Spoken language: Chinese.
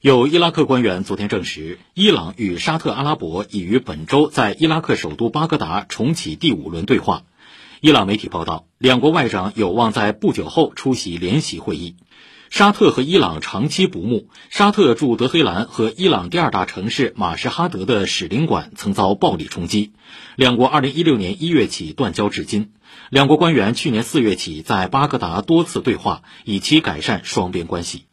有伊拉克官员昨天证实，伊朗与沙特阿拉伯已于本周在伊拉克首都巴格达重启第五轮对话。伊朗媒体报道，两国外长有望在不久后出席联席会议。沙特和伊朗长期不睦，沙特驻德黑兰和伊朗第二大城市马什哈德的使领馆曾遭暴力冲击。两国2016年1月起断交至今。两国官员去年4月起在巴格达多次对话，以期改善双边关系。